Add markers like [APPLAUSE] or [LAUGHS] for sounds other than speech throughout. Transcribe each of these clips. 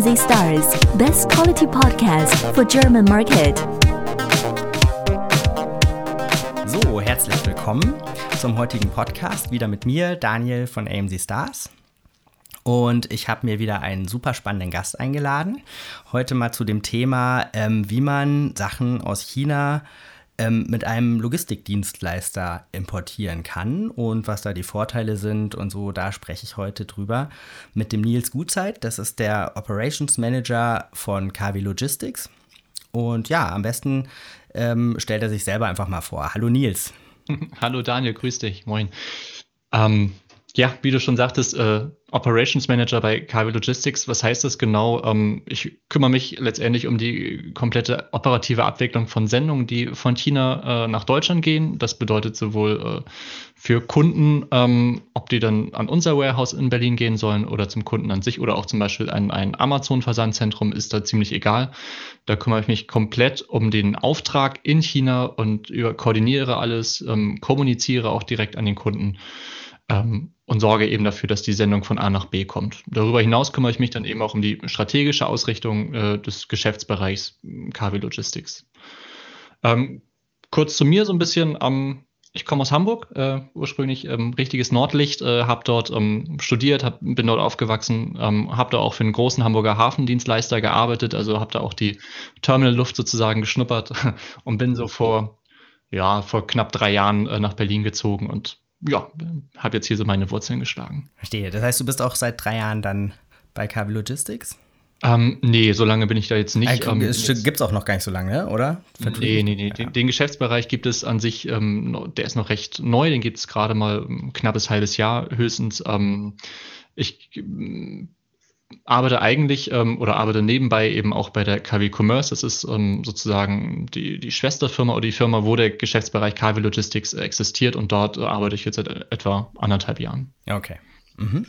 AMZ Stars, best quality podcast for German market. So, herzlich willkommen zum heutigen Podcast. Wieder mit mir, Daniel von AMZ Stars. Und ich habe mir wieder einen super spannenden Gast eingeladen. Heute mal zu dem Thema, ähm, wie man Sachen aus China ähm, mit einem Logistikdienstleister importieren kann und was da die Vorteile sind und so. Da spreche ich heute drüber mit dem Nils Gutzeit. Das ist der Operations Manager von KW Logistics. Und ja, am besten ähm, stellt er sich selber einfach mal vor. Hallo Nils. [LAUGHS] Hallo Daniel, grüß dich. Moin. Ähm, ja, wie du schon sagtest, äh, Operations Manager bei KW Logistics. Was heißt das genau? Ähm, ich kümmere mich letztendlich um die komplette operative Abwicklung von Sendungen, die von China äh, nach Deutschland gehen. Das bedeutet sowohl äh, für Kunden, ähm, ob die dann an unser Warehouse in Berlin gehen sollen oder zum Kunden an sich oder auch zum Beispiel an ein Amazon-Versandzentrum, ist da ziemlich egal. Da kümmere ich mich komplett um den Auftrag in China und über, koordiniere alles, ähm, kommuniziere auch direkt an den Kunden ähm, und sorge eben dafür, dass die Sendung von A nach B kommt. Darüber hinaus kümmere ich mich dann eben auch um die strategische Ausrichtung äh, des Geschäftsbereichs KW Logistics. Ähm, kurz zu mir so ein bisschen. Ähm, ich komme aus Hamburg, äh, ursprünglich ähm, richtiges Nordlicht, äh, habe dort ähm, studiert, hab, bin dort aufgewachsen, ähm, habe da auch für einen großen Hamburger Hafendienstleister gearbeitet, also habe da auch die Terminalluft sozusagen geschnuppert [LAUGHS] und bin so vor, ja, vor knapp drei Jahren äh, nach Berlin gezogen und ja, habe jetzt hier so meine Wurzeln geschlagen. Verstehe. Das heißt, du bist auch seit drei Jahren dann bei KW Logistics? Ähm, nee, so lange bin ich da jetzt nicht. Ähm, es gibt es auch noch gar nicht so lange, oder? Nee, nee, nee. Ja. Den, den, Geschäftsbereich gibt es an sich, ähm, der ist noch recht neu, den gibt es gerade mal ein knappes halbes Jahr höchstens. Ähm, ich arbeite eigentlich ähm, oder arbeite nebenbei eben auch bei der KW Commerce. Das ist ähm, sozusagen die, die Schwesterfirma oder die Firma, wo der Geschäftsbereich KW Logistics existiert und dort arbeite ich jetzt seit etwa anderthalb Jahren. Okay. Mhm.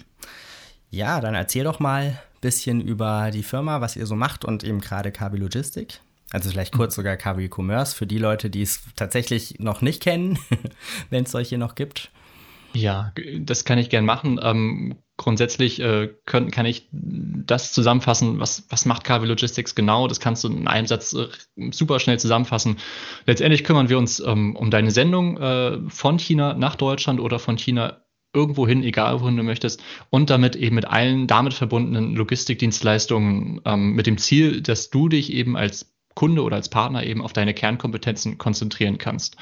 Ja, dann erzähl doch mal ein bisschen über die Firma, was ihr so macht und eben gerade KW Logistik. Also vielleicht kurz sogar KW Commerce für die Leute, die es tatsächlich noch nicht kennen, [LAUGHS] wenn es solche noch gibt. Ja, das kann ich gern machen. Ähm, grundsätzlich äh, können, kann ich das zusammenfassen, was, was macht KW Logistics genau. Das kannst du in einem Satz äh, super schnell zusammenfassen. Letztendlich kümmern wir uns ähm, um deine Sendung äh, von China nach Deutschland oder von China irgendwo hin, egal wohin du möchtest, und damit eben mit allen damit verbundenen Logistikdienstleistungen ähm, mit dem Ziel, dass du dich eben als Kunde oder als Partner eben auf deine Kernkompetenzen konzentrieren kannst.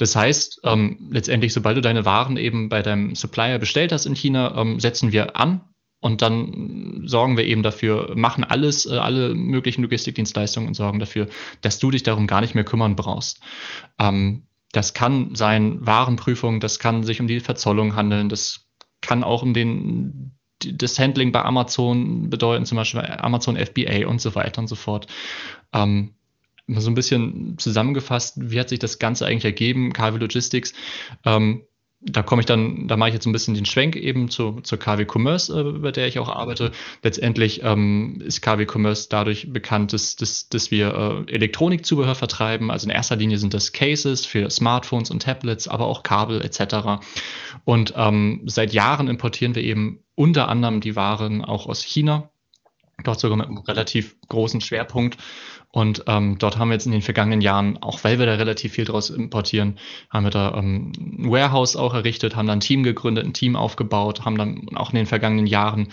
Das heißt, ähm, letztendlich, sobald du deine Waren eben bei deinem Supplier bestellt hast in China, ähm, setzen wir an und dann sorgen wir eben dafür, machen alles, äh, alle möglichen Logistikdienstleistungen und sorgen dafür, dass du dich darum gar nicht mehr kümmern brauchst. Ähm, das kann sein Warenprüfung, das kann sich um die Verzollung handeln, das kann auch um den das Handling bei Amazon bedeuten, zum Beispiel Amazon FBA und so weiter und so fort. Ähm, so ein bisschen zusammengefasst, wie hat sich das Ganze eigentlich ergeben, KW Logistics. Ähm, da komme ich dann, da mache ich jetzt ein bisschen den Schwenk eben zu, zur KW Commerce, äh, bei der ich auch arbeite. Letztendlich ähm, ist KW Commerce dadurch bekannt, dass, dass, dass wir äh, Elektronikzubehör vertreiben. Also in erster Linie sind das Cases für Smartphones und Tablets, aber auch Kabel etc. Und ähm, seit Jahren importieren wir eben unter anderem die Waren auch aus China. Dort sogar mit einem relativ großen Schwerpunkt. Und ähm, dort haben wir jetzt in den vergangenen Jahren, auch weil wir da relativ viel draus importieren, haben wir da ähm, ein Warehouse auch errichtet, haben dann ein Team gegründet, ein Team aufgebaut, haben dann auch in den vergangenen Jahren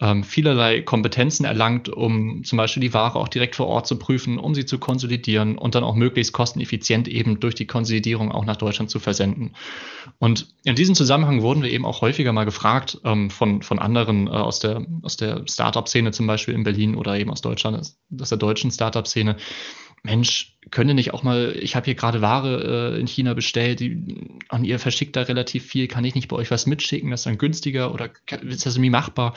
ähm, vielerlei Kompetenzen erlangt, um zum Beispiel die Ware auch direkt vor Ort zu prüfen, um sie zu konsolidieren und dann auch möglichst kosteneffizient eben durch die Konsolidierung auch nach Deutschland zu versenden. Und in diesem Zusammenhang wurden wir eben auch häufiger mal gefragt ähm, von, von anderen äh, aus der, aus der Startup-Szene zum Beispiel in Berlin oder eben aus Deutschland, aus der deutschen Startup-Szene, Mensch, könnte nicht auch mal, ich habe hier gerade Ware äh, in China bestellt, die, und ihr verschickt da relativ viel, kann ich nicht bei euch was mitschicken, das ist dann günstiger oder ist das irgendwie machbar?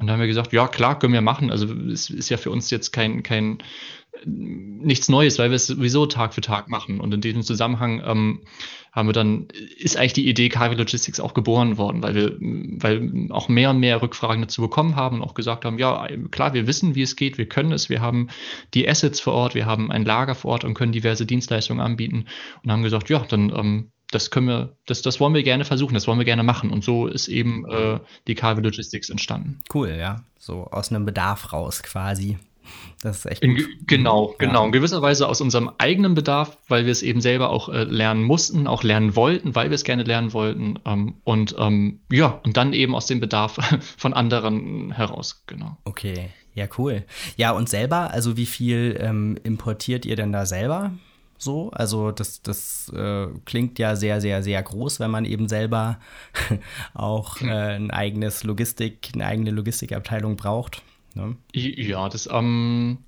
Und da haben wir gesagt, ja klar, können wir machen. Also es ist ja für uns jetzt kein, kein nichts Neues, weil wir es sowieso Tag für Tag machen. Und in diesem Zusammenhang ähm, haben wir dann, ist eigentlich die Idee KW Logistics auch geboren worden, weil wir, weil auch mehr und mehr Rückfragen dazu bekommen haben und auch gesagt haben, ja, klar, wir wissen, wie es geht, wir können es, wir haben die Assets vor Ort, wir haben ein Lager vor Ort und können diverse Dienstleistungen anbieten und haben gesagt, ja, dann ähm, das können wir, das, das wollen wir gerne versuchen, das wollen wir gerne machen. Und so ist eben äh, die KW Logistics entstanden. Cool, ja. So aus einem Bedarf raus quasi. Das ist echt In, genau, ja. genau. In gewisser Weise aus unserem eigenen Bedarf, weil wir es eben selber auch äh, lernen mussten, auch lernen wollten, weil wir es gerne lernen wollten. Ähm, und ähm, ja, und dann eben aus dem Bedarf [LAUGHS] von anderen heraus, genau. Okay, ja, cool. Ja, und selber, also wie viel ähm, importiert ihr denn da selber? So, also das, das äh, klingt ja sehr, sehr, sehr groß, wenn man eben selber [LAUGHS] auch äh, ein eigenes Logistik, eine eigene Logistikabteilung braucht. Ne? Ja, das ähm,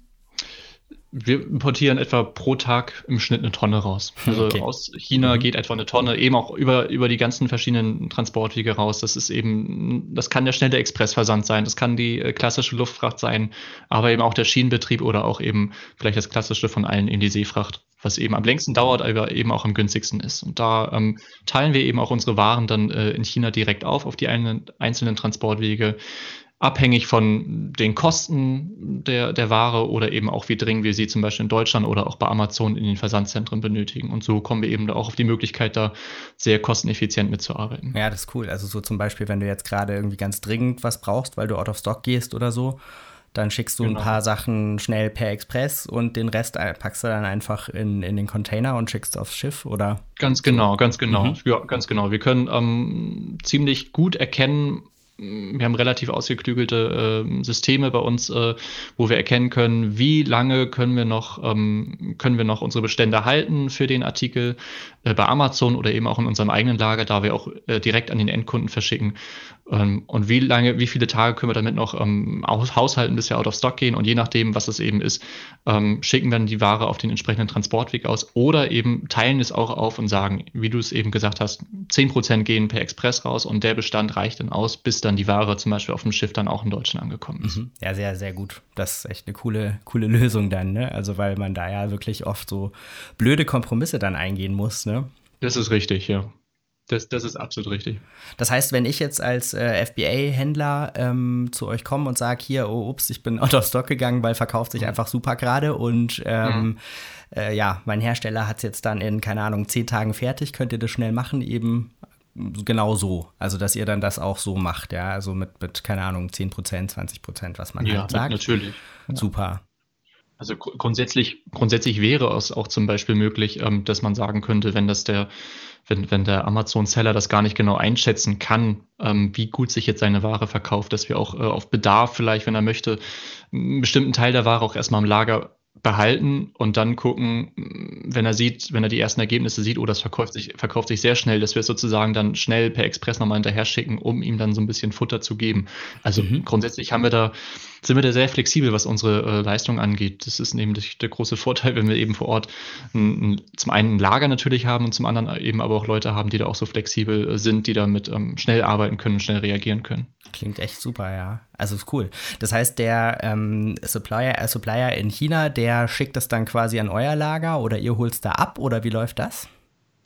wir importieren etwa pro Tag im Schnitt eine Tonne raus. [LAUGHS] Also okay. aus China mhm. geht etwa eine Tonne eben auch über, über die ganzen verschiedenen Transportwege raus. Das ist eben, das kann der schnelle Expressversand sein, das kann die äh, klassische Luftfracht sein, aber eben auch der Schienenbetrieb oder auch eben vielleicht das klassische von allen in die Seefracht, was eben am längsten dauert, aber eben auch am günstigsten ist. Und da ähm, teilen wir eben auch unsere Waren dann äh, in China direkt auf, auf die einzelnen Transportwege abhängig von den Kosten der, der Ware oder eben auch wie dringend wir sie zum Beispiel in Deutschland oder auch bei Amazon in den Versandzentren benötigen. Und so kommen wir eben auch auf die Möglichkeit, da sehr kosteneffizient mitzuarbeiten. Ja, das ist cool. Also so zum Beispiel, wenn du jetzt gerade irgendwie ganz dringend was brauchst, weil du out of stock gehst oder so, dann schickst du genau. ein paar Sachen schnell per Express und den Rest packst du dann einfach in, in den Container und schickst aufs Schiff, oder? Ganz genau, ganz genau. Mhm. Ja, ganz genau. Wir können ähm, ziemlich gut erkennen, wir haben relativ ausgeklügelte äh, Systeme bei uns, äh, wo wir erkennen können, wie lange können wir noch, ähm, können wir noch unsere Bestände halten für den Artikel äh, bei Amazon oder eben auch in unserem eigenen Lager, da wir auch äh, direkt an den Endkunden verschicken. Ähm, und wie lange, wie viele Tage können wir damit noch ähm, haushalten, bis wir out of stock gehen? Und je nachdem, was es eben ist, ähm, schicken wir dann die Ware auf den entsprechenden Transportweg aus oder eben teilen es auch auf und sagen, wie du es eben gesagt hast, 10% gehen per Express raus und der Bestand reicht dann aus, bis dann die Ware zum Beispiel auf dem Schiff dann auch in Deutschland angekommen ist. Mhm. Ja, sehr, sehr gut. Das ist echt eine coole, coole Lösung dann, ne? Also weil man da ja wirklich oft so blöde Kompromisse dann eingehen muss, ne? Das ist richtig, ja. Das, das ist absolut richtig. Das heißt, wenn ich jetzt als äh, FBA-Händler ähm, zu euch komme und sage, hier, oh, ups, ich bin [LAUGHS] out of stock gegangen, weil verkauft sich mhm. einfach super gerade und ähm, mhm. äh, ja, mein Hersteller hat es jetzt dann in, keine Ahnung, zehn Tagen fertig, könnt ihr das schnell machen, eben genau so. Also, dass ihr dann das auch so macht, ja, also mit, mit keine Ahnung, 10 Prozent, 20 Prozent, was man ja, halt sagt. natürlich. Super. Also grundsätzlich, grundsätzlich wäre es auch zum Beispiel möglich, ähm, dass man sagen könnte, wenn das der, wenn, wenn der Amazon-Seller das gar nicht genau einschätzen kann, ähm, wie gut sich jetzt seine Ware verkauft, dass wir auch äh, auf Bedarf vielleicht, wenn er möchte, einen bestimmten Teil der Ware auch erstmal im Lager behalten und dann gucken, wenn er sieht, wenn er die ersten Ergebnisse sieht, oh, das verkauft sich, verkauft sich sehr schnell, dass wir es sozusagen dann schnell per Express nochmal hinterher schicken, um ihm dann so ein bisschen Futter zu geben. Also mhm. grundsätzlich haben wir da, sind wir da sehr flexibel, was unsere äh, Leistung angeht. Das ist nämlich der große Vorteil, wenn wir eben vor Ort ein, ein, zum einen ein Lager natürlich haben und zum anderen eben aber auch Leute haben, die da auch so flexibel äh, sind, die damit ähm, schnell arbeiten können, schnell reagieren können. Klingt echt super, ja. Also ist cool. Das heißt, der ähm, Supplier, äh, Supplier in China, der schickt das dann quasi an euer Lager oder ihr holt es da ab oder wie läuft das?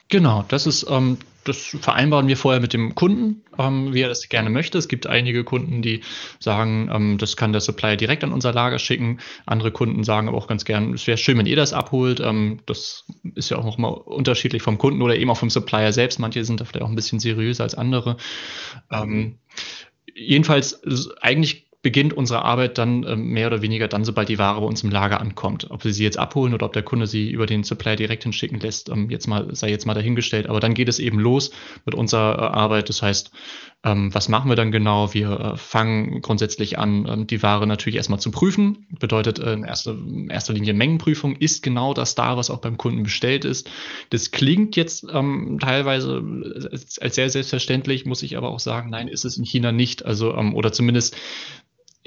Genau, das ist, ähm, das vereinbaren wir vorher mit dem Kunden, ähm, wie er das gerne möchte. Es gibt einige Kunden, die sagen, ähm, das kann der Supplier direkt an unser Lager schicken. Andere Kunden sagen aber auch ganz gern, es wäre schön, wenn ihr das abholt. Ähm, das ist ja auch noch mal unterschiedlich vom Kunden oder eben auch vom Supplier selbst. Manche sind da vielleicht auch ein bisschen seriöser als andere. Ähm, jedenfalls eigentlich beginnt unsere Arbeit dann äh, mehr oder weniger dann, sobald die Ware bei uns im Lager ankommt. Ob wir sie jetzt abholen oder ob der Kunde sie über den Supplier direkt hinschicken lässt, ähm, jetzt mal, sei jetzt mal dahingestellt. Aber dann geht es eben los mit unserer äh, Arbeit. Das heißt, ähm, was machen wir dann genau? Wir äh, fangen grundsätzlich an, ähm, die Ware natürlich erstmal zu prüfen. Bedeutet äh, in, erster, in erster Linie Mengenprüfung. Ist genau das da, was auch beim Kunden bestellt ist? Das klingt jetzt ähm, teilweise als, als sehr selbstverständlich, muss ich aber auch sagen, nein, ist es in China nicht. Also, ähm, oder zumindest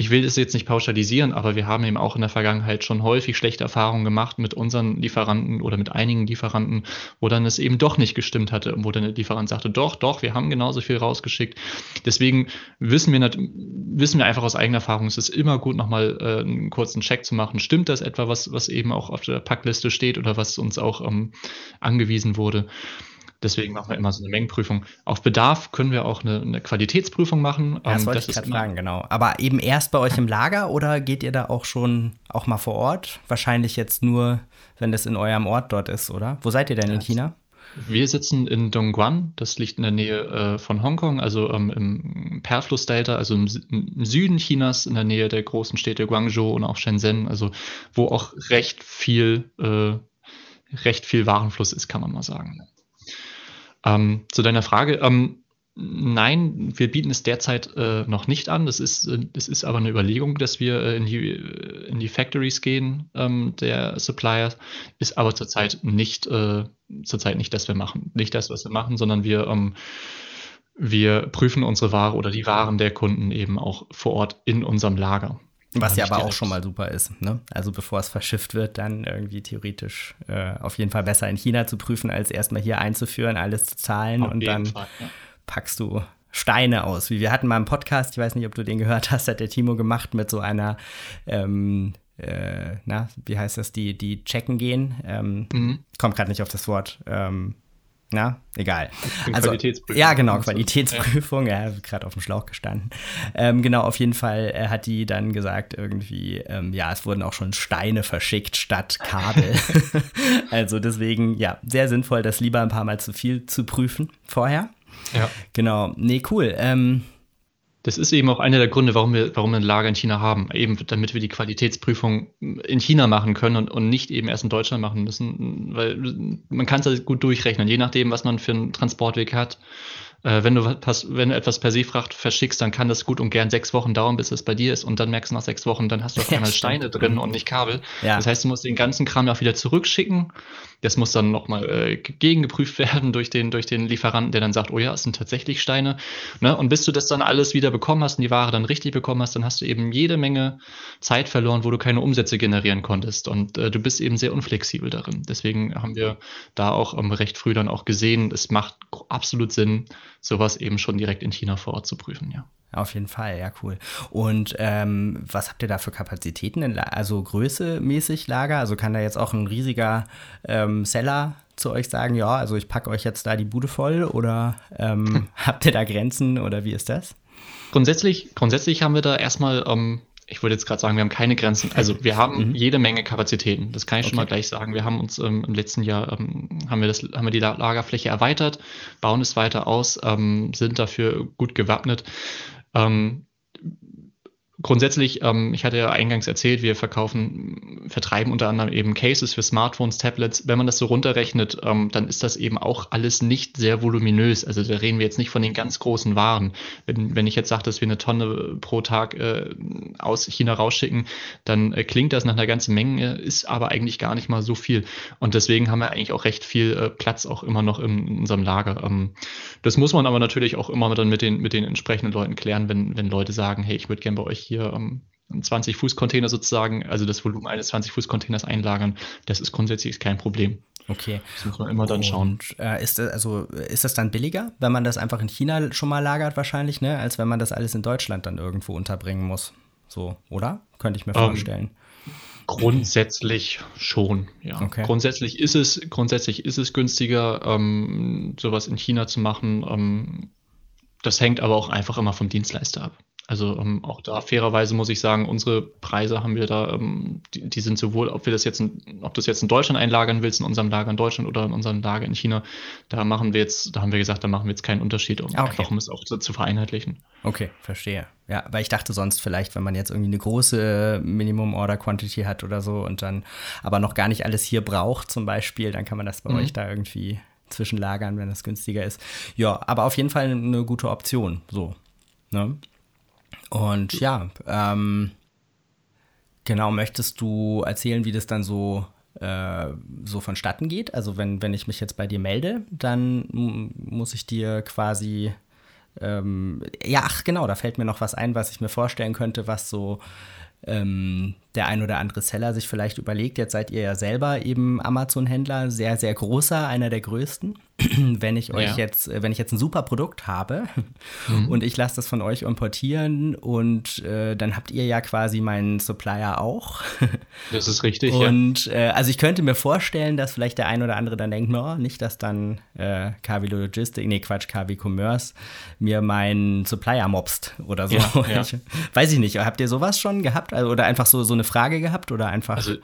ich will das jetzt nicht pauschalisieren, aber wir haben eben auch in der Vergangenheit schon häufig schlechte Erfahrungen gemacht mit unseren Lieferanten oder mit einigen Lieferanten, wo dann es eben doch nicht gestimmt hatte, wo dann der Lieferant sagte, doch, doch, wir haben genauso viel rausgeschickt. Deswegen wissen wir, wissen wir einfach aus eigener Erfahrung, es ist immer gut, nochmal äh, einen kurzen Check zu machen. Stimmt das etwa, was, was eben auch auf der Packliste steht oder was uns auch ähm, angewiesen wurde? Deswegen machen wir immer so eine Mengenprüfung. Auf Bedarf können wir auch eine, eine Qualitätsprüfung machen. Ja, das ähm, wollte das ich gerade fragen, genau. Aber eben erst bei euch im Lager oder geht ihr da auch schon auch mal vor Ort? Wahrscheinlich jetzt nur, wenn das in eurem Ort dort ist, oder? Wo seid ihr denn in China? Wir sitzen in Dongguan, das liegt in der Nähe äh, von Hongkong, also ähm, im Perlflussdelta, also im, im, Süden Chinas, in der Nähe der großen Städte Guangzhou und auch Shenzhen, also wo auch recht viel, äh, recht viel Warenfluss ist, kann man mal sagen. Ähm, zu deiner Frage, ähm, Nein, wir bieten es derzeit äh, noch nicht an. Das ist, äh, das ist aber eine Überlegung, dass wir äh, in, die, äh, in die Factories gehen ähm, der Suppliers. Ist aber zurzeit nicht, äh, zurzeit nicht, das wir machen. Nicht das, was wir machen, sondern wir, ähm, wir prüfen unsere Ware oder die Waren der Kunden eben auch vor Ort in unserem Lager. Was ja aber direkt. auch schon mal super ist. Ne? Also bevor es verschifft wird, dann irgendwie theoretisch äh, auf jeden Fall besser in China zu prüfen, als erstmal hier einzuführen, alles zu zahlen auf und dann. Fall, ja packst du Steine aus. Wie wir hatten mal einen Podcast, ich weiß nicht, ob du den gehört hast, hat der Timo gemacht mit so einer, ähm, äh, na, wie heißt das, die, die checken gehen. Ähm, mhm. Kommt gerade nicht auf das Wort. Ähm, na, egal. Also, ja, genau, Qualitätsprüfung. Ja. Er gerade auf dem Schlauch gestanden. Ähm, genau, auf jeden Fall er hat die dann gesagt, irgendwie, ähm, ja, es wurden auch schon Steine verschickt statt Kabel. [LAUGHS] [LAUGHS] also deswegen, ja, sehr sinnvoll, das lieber ein paar Mal zu viel zu prüfen vorher. Ja. Genau. Nee, cool. Ähm, das ist eben auch einer der Gründe, warum wir, warum wir ein Lager in China haben. Eben damit wir die Qualitätsprüfung in China machen können und, und nicht eben erst in Deutschland machen müssen. Weil man kann es gut durchrechnen, je nachdem, was man für einen Transportweg hat äh, wenn, du wenn du etwas per Seefracht verschickst, dann kann das gut und gern sechs Wochen dauern, bis es bei dir ist. Und dann merkst du nach sechs Wochen, dann hast du auf einmal ja, Steine drin und nicht Kabel. Ja. Das heißt, du musst den ganzen Kram auch wieder zurückschicken. Das muss dann nochmal äh, gegengeprüft [LAUGHS] werden durch den, durch den Lieferanten, der dann sagt, oh ja, es sind tatsächlich Steine. Ne? Und bis du das dann alles wieder bekommen hast und die Ware dann richtig bekommen hast, dann hast du eben jede Menge Zeit verloren, wo du keine Umsätze generieren konntest. Und äh, du bist eben sehr unflexibel darin. Deswegen haben wir da auch ähm, recht früh dann auch gesehen, es macht absolut Sinn, sowas eben schon direkt in China vor Ort zu prüfen, ja. Auf jeden Fall, ja, cool. Und ähm, was habt ihr da für Kapazitäten, in, also größemäßig Lager? Also kann da jetzt auch ein riesiger ähm, Seller zu euch sagen, ja, also ich packe euch jetzt da die Bude voll oder ähm, [LAUGHS] habt ihr da Grenzen oder wie ist das? Grundsätzlich, grundsätzlich haben wir da erstmal ähm, ich würde jetzt gerade sagen, wir haben keine Grenzen. Also wir haben [LAUGHS] mhm. jede Menge Kapazitäten. Das kann ich okay. schon mal gleich sagen. Wir haben uns ähm, im letzten Jahr ähm, haben wir das, haben wir die Lagerfläche erweitert, bauen es weiter aus, ähm, sind dafür gut gewappnet. Ähm, grundsätzlich, ähm, ich hatte ja eingangs erzählt, wir verkaufen, vertreiben unter anderem eben Cases für Smartphones, Tablets. Wenn man das so runterrechnet, ähm, dann ist das eben auch alles nicht sehr voluminös. Also da reden wir jetzt nicht von den ganz großen Waren. Wenn, wenn ich jetzt sage, dass wir eine Tonne pro Tag äh, aus China rausschicken, dann äh, klingt das nach einer ganzen Menge, ist aber eigentlich gar nicht mal so viel. Und deswegen haben wir eigentlich auch recht viel äh, Platz auch immer noch in, in unserem Lager. Ähm, das muss man aber natürlich auch immer dann mit den, mit den entsprechenden Leuten klären, wenn, wenn Leute sagen, hey, ich würde gerne bei euch hier ähm, 20-Fuß-Container sozusagen, also das Volumen eines 20-Fuß-Containers einlagern, das ist grundsätzlich kein Problem. Okay. Das muss man immer dann schauen. Und, äh, ist, das, also, ist das dann billiger, wenn man das einfach in China schon mal lagert, wahrscheinlich, ne? als wenn man das alles in Deutschland dann irgendwo unterbringen muss? So, oder? Könnte ich mir um, ähm, vorstellen. Grundsätzlich schon, ja. Okay. Grundsätzlich ist es, grundsätzlich ist es günstiger, ähm, sowas in China zu machen. Ähm, das hängt aber auch einfach immer vom Dienstleister ab. Also ähm, auch da fairerweise muss ich sagen, unsere Preise haben wir da, ähm, die, die, sind sowohl, ob wir das jetzt, in, ob du das jetzt in Deutschland einlagern willst, in unserem Lager in Deutschland oder in unserem Lager in China, da machen wir jetzt, da haben wir gesagt, da machen wir jetzt keinen Unterschied, um okay. einfach um es auch zu, zu, vereinheitlichen. Okay, verstehe. Ja, weil ich dachte sonst vielleicht, wenn man jetzt irgendwie eine große Minimum Order Quantity hat oder so und dann aber noch gar nicht alles hier braucht, zum Beispiel, dann kann man das bei mhm. euch da irgendwie zwischenlagern, wenn das günstiger ist. Ja, aber auf jeden Fall eine gute Option, so. Ne? Und ja, ähm, genau, möchtest du erzählen, wie das dann so, äh, so vonstatten geht? Also wenn, wenn ich mich jetzt bei dir melde, dann muss ich dir quasi, ähm, ja, ach genau, da fällt mir noch was ein, was ich mir vorstellen könnte, was so ähm, der ein oder andere Seller sich vielleicht überlegt, jetzt seid ihr ja selber eben Amazon-Händler, sehr, sehr großer, einer der größten. [CLEARS THROAT] wenn ich euch ja. jetzt, äh, wenn ich jetzt ein super Produkt habe [LAUGHS] mhm. und ich lasse das von euch importieren und äh, dann habt ihr ja quasi meinen Supplier auch. [LAUGHS] das ist richtig. Und ja. äh, also ich könnte mir vorstellen, dass vielleicht der ein oder andere dann denkt, no, nicht, dass dann äh, KW Logistik, nee, Quatsch, KW Commerce mir meinen Supplier mobst oder so. [LAUGHS] Ja, ich, weiß ich nicht. Habt ihr sowas schon gehabt? Also, oder einfach so, so eine Frage gehabt oder einfach. Also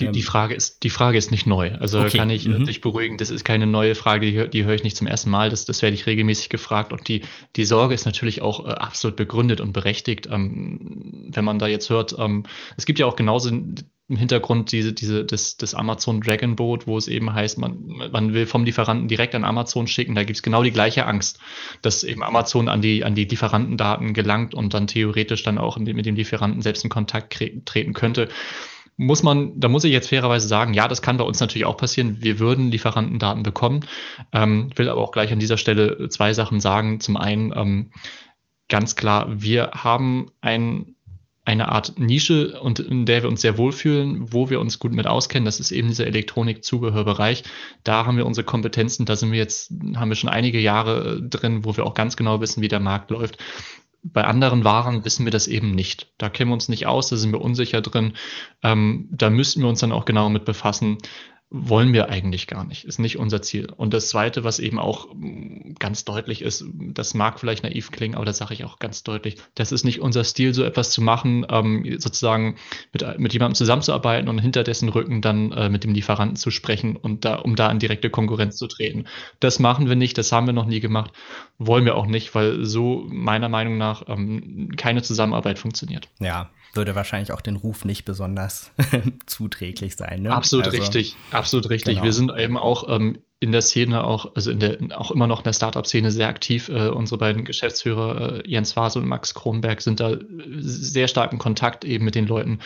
Die, die, ähm, Frage ist, die Frage ist nicht neu. Also okay. kann ich mhm. dich beruhigen, das ist keine neue Frage, die, die höre ich nicht zum ersten Mal. Das, das werde ich regelmäßig gefragt. Und die, die Sorge ist natürlich auch äh, absolut begründet und berechtigt. Ähm, wenn man da jetzt hört, ähm, es gibt ja auch genauso im Hintergrund diese, diese, das, das Amazon Dragon Boat, wo es eben heißt, man, man will vom Lieferanten direkt an Amazon schicken. Da gibt es genau die gleiche Angst, dass eben Amazon an die, an die Lieferantendaten gelangt und dann theoretisch dann auch mit dem Lieferanten selbst in Kontakt treten könnte. Muss man, da muss ich jetzt fairerweise sagen, ja, das kann bei uns natürlich auch passieren. Wir würden Lieferantendaten bekommen. Ähm, will aber auch gleich an dieser Stelle zwei Sachen sagen. Zum einen, ähm, ganz klar, wir haben ein eine Art Nische und in der wir uns sehr wohlfühlen, wo wir uns gut mit auskennen. Das ist eben dieser Elektronik-Zubehörbereich. Da haben wir unsere Kompetenzen, da sind wir jetzt, haben wir schon einige Jahre äh, drin, wo wir auch ganz genau wissen, wie der Markt läuft. Bei anderen Waren wissen wir das eben nicht. Da kennen wir uns nicht aus, da sind wir unsicher drin. Ähm, da müssten wir uns dann auch genau mit befassen wollen wir eigentlich gar nicht, ist nicht unser Ziel. Und das Zweite, was eben auch mm, ganz deutlich ist, das mag vielleicht naiv klingen, aber das sage ich auch ganz deutlich, das ist nicht unser Stil, so etwas zu machen, ähm, sozusagen mit, mit jemandem zusammenzuarbeiten und hinter dessen Rücken dann äh, mit dem Lieferanten zu sprechen und da, um da in direkte Konkurrenz zu treten. Das machen wir nicht, das haben wir noch nie gemacht, wollen wir auch nicht, weil so meiner Meinung nach ähm, keine Zusammenarbeit funktioniert. Ja, würde wahrscheinlich auch den Ruf nicht besonders [LAUGHS] zuträglich sein. Ne? Absolut also, richtig, absolut richtig. Genau. Wir sind eben auch ähm, in der Szene auch, also in der, auch immer noch in der Startup-Szene sehr aktiv. Äh, unsere beiden Geschäftsführer, äh, Jens Vase und Max Kronberg, sind da sehr stark in Kontakt eben mit den Leuten.